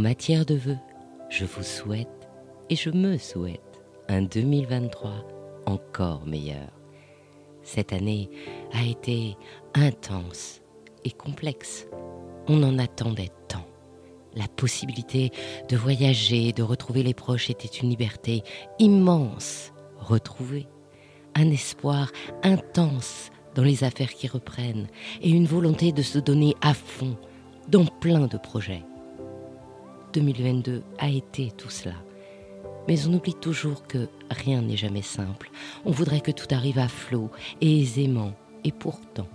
matière de vœux, je vous souhaite et je me souhaite un 2023 encore meilleur. Cette année a été intense et complexe. On en attendait tant. La possibilité de voyager, de retrouver les proches était une liberté immense. Retrouver un espoir intense dans les affaires qui reprennent et une volonté de se donner à fond dans plein de projets. 2022 a été tout cela. Mais on oublie toujours que rien n'est jamais simple. On voudrait que tout arrive à flot et aisément. Et pourtant,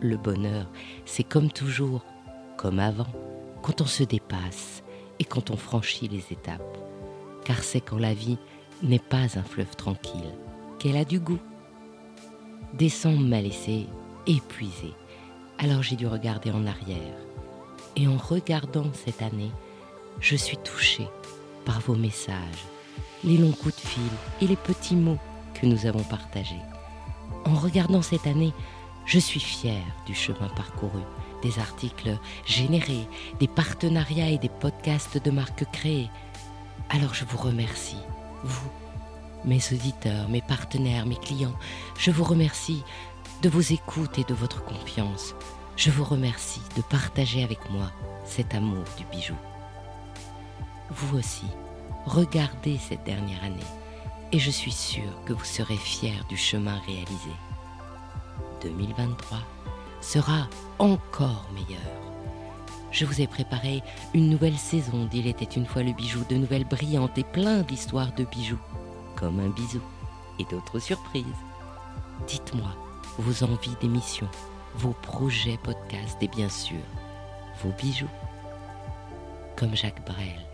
le bonheur, c'est comme toujours, comme avant, quand on se dépasse et quand on franchit les étapes. Car c'est quand la vie n'est pas un fleuve tranquille qu'elle a du goût. Décembre m'a laissé épuisé. Alors j'ai dû regarder en arrière. Et en regardant cette année, je suis touchée par vos messages, les longs coups de fil et les petits mots que nous avons partagés. En regardant cette année, je suis fière du chemin parcouru, des articles générés, des partenariats et des podcasts de marques créés. Alors je vous remercie, vous, mes auditeurs, mes partenaires, mes clients. Je vous remercie de vos écoutes et de votre confiance. Je vous remercie de partager avec moi cet amour du bijou. Vous aussi, regardez cette dernière année et je suis sûre que vous serez fiers du chemin réalisé. 2023 sera encore meilleur. Je vous ai préparé une nouvelle saison d'Il était une fois le bijou, de nouvelles brillantes et plein d'histoires de bijoux, comme un bisou et d'autres surprises. Dites-moi vos envies d'émission, vos projets podcast et bien sûr vos bijoux. Comme Jacques Brel,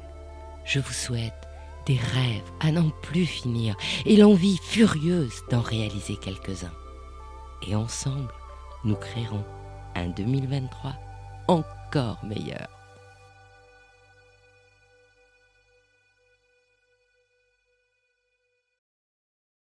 je vous souhaite des rêves à n'en plus finir et l'envie furieuse d'en réaliser quelques-uns. Et ensemble, nous créerons un 2023 encore meilleur.